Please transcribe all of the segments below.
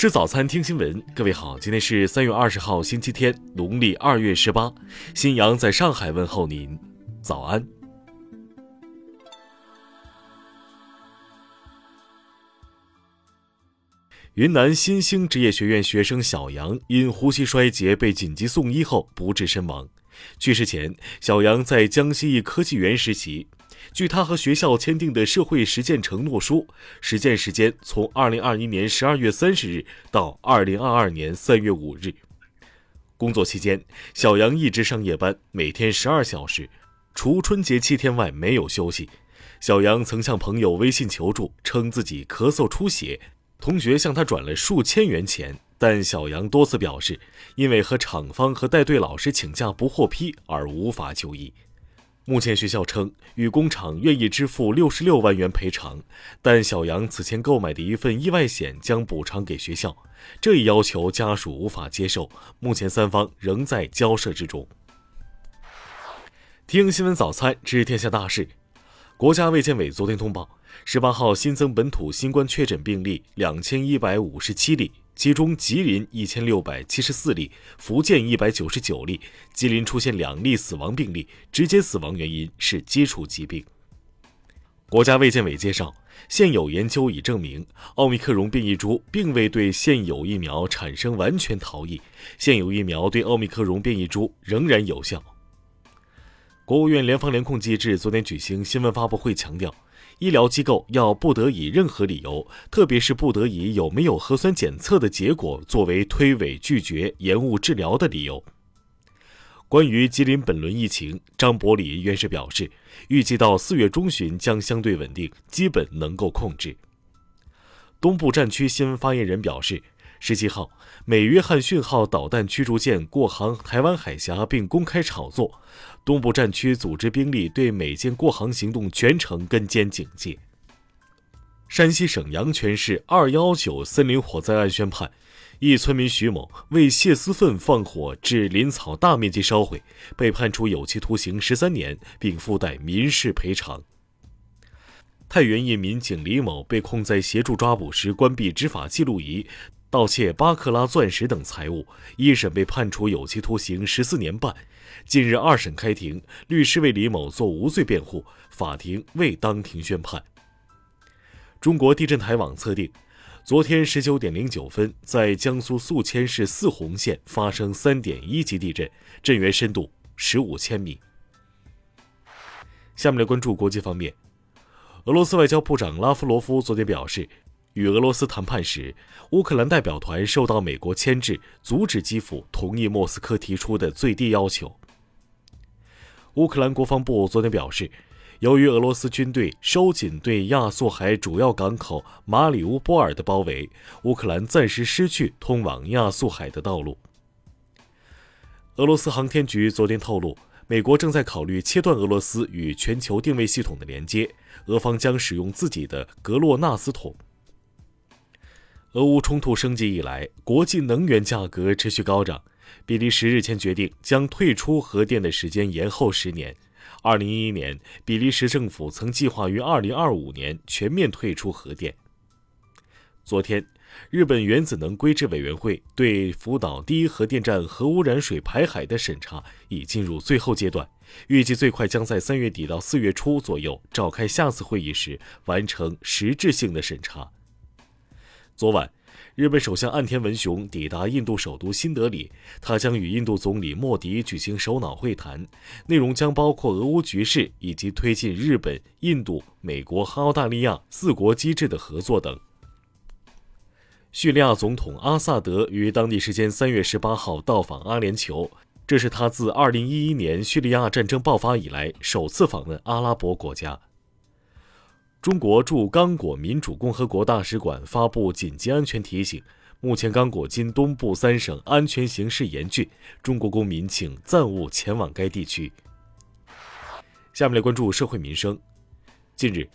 吃早餐，听新闻。各位好，今天是三月二十号，星期天，农历二月十八。新阳在上海问候您，早安。云南新兴职业学院学生小杨因呼吸衰竭被紧急送医后不治身亡。去世前，小杨在江西一科技园实习。据他和学校签订的社会实践承诺书，实践时间从2021年12月30日到2022年3月5日。工作期间，小杨一直上夜班，每天12小时，除春节七天外没有休息。小杨曾向朋友微信求助，称自己咳嗽出血，同学向他转了数千元钱，但小杨多次表示，因为和厂方和带队老师请假不获批而无法就医。目前学校称与工厂愿意支付六十六万元赔偿，但小杨此前购买的一份意外险将补偿给学校，这一要求家属无法接受。目前三方仍在交涉之中。听新闻早餐知天下大事，国家卫健委昨天通报，十八号新增本土新冠确诊病例两千一百五十七例。其中，吉林一千六百七十四例，福建一百九十九例。吉林出现两例死亡病例，直接死亡原因是基础疾病。国家卫健委介绍，现有研究已证明，奥密克戎变异株并未对现有疫苗产生完全逃逸，现有疫苗对奥密克戎变异株仍然有效。国务院联防联控机制昨天举行新闻发布会，强调。医疗机构要不得以任何理由，特别是不得以有没有核酸检测的结果作为推诿拒绝、延误治疗的理由。关于吉林本轮疫情，张伯礼院士表示，预计到四月中旬将相对稳定，基本能够控制。东部战区新闻发言人表示。十七号，美约翰逊号导弹驱逐舰过航台湾海峡并公开炒作，东部战区组织兵力对美舰过航行动全程跟监警戒。山西省阳泉市二幺九森林火灾案宣判，一村民徐某为泄私愤放火致林草大面积烧毁，被判处有期徒刑十三年，并附带民事赔偿。太原一民警李某被控在协助抓捕时关闭执法记录仪。盗窃八克拉钻石等财物，一审被判处有期徒刑十四年半。近日二审开庭，律师为李某做无罪辩护，法庭未当庭宣判。中国地震台网测定，昨天十九点零九分，在江苏宿迁市泗洪县发生三点一级地震，震源深度十五千米。下面来关注国际方面，俄罗斯外交部长拉夫罗夫昨天表示。与俄罗斯谈判时，乌克兰代表团受到美国牵制，阻止基辅同意莫斯科提出的最低要求。乌克兰国防部昨天表示，由于俄罗斯军队收紧对亚速海主要港口马里乌波尔的包围，乌克兰暂时失去通往亚速海的道路。俄罗斯航天局昨天透露，美国正在考虑切断俄罗斯与全球定位系统的连接，俄方将使用自己的格洛纳斯桶。俄乌冲突升级以来，国际能源价格持续高涨。比利时日前决定将退出核电的时间延后十年。二零一一年，比利时政府曾计划于二零二五年全面退出核电。昨天，日本原子能规制委员会对福岛第一核电站核污染水排海的审查已进入最后阶段，预计最快将在三月底到四月初左右召开下次会议时完成实质性的审查。昨晚，日本首相岸田文雄抵达印度首都新德里，他将与印度总理莫迪举行首脑会谈，内容将包括俄乌局势以及推进日本、印度、美国和澳大利亚四国机制的合作等。叙利亚总统阿萨德于当地时间三月十八号到访阿联酋，这是他自二零一一年叙利亚战争爆发以来首次访问阿拉伯国家。中国驻刚果民主共和国大使馆发布紧急安全提醒：目前刚果金东部三省安全形势严峻，中国公民请暂勿前往该地区。下面来关注社会民生。近日，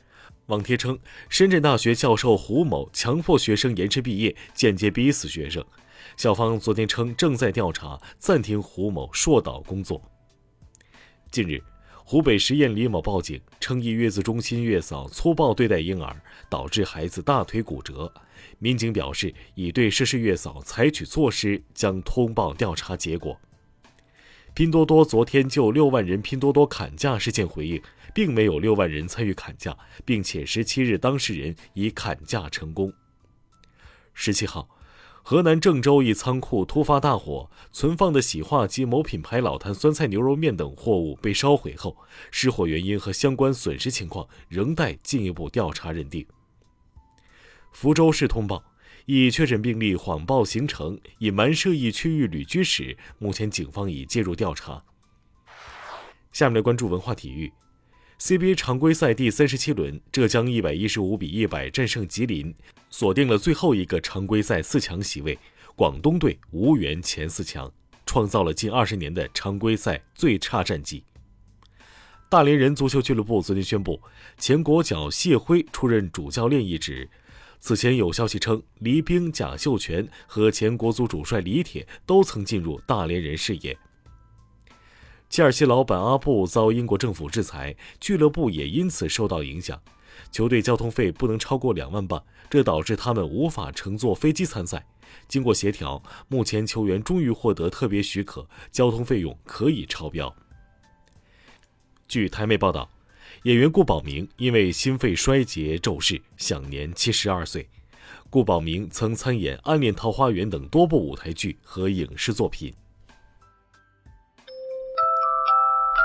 网帖称深圳大学教授胡某强迫学生延迟毕业，间接逼死学生。校方昨天称正在调查，暂停胡某硕导工作。近日。湖北十堰李某报警称，一月子中心月嫂粗暴对待婴儿，导致孩子大腿骨折。民警表示，已对涉事月嫂采取措施，将通报调查结果。拼多多昨天就六万人拼多多砍价事件回应，并没有六万人参与砍价，并且十七日当事人已砍价成功。十七号。河南郑州一仓库突发大火，存放的洗化及某品牌老坛酸菜牛肉面等货物被烧毁后，失火原因和相关损失情况仍待进一步调查认定。福州市通报，一确诊病例谎报行程，隐瞒涉疫区域旅居史，目前警方已介入调查。下面来关注文化体育。CBA 常规赛第三十七轮，浙江一百一十五比一百战胜吉林，锁定了最后一个常规赛四强席位。广东队无缘前四强，创造了近二十年的常规赛最差战绩。大连人足球俱乐部昨天宣布，前国脚谢晖出任主教练一职。此前有消息称，黎兵、贾秀全和前国足主帅李铁都曾进入大连人视野。切尔西老板阿布遭英国政府制裁，俱乐部也因此受到影响。球队交通费不能超过两万镑，这导致他们无法乘坐飞机参赛。经过协调，目前球员终于获得特别许可，交通费用可以超标。据台媒报道，演员顾宝明因为心肺衰竭骤逝，享年七十二岁。顾宝明曾参演《暗恋桃花源》等多部舞台剧和影视作品。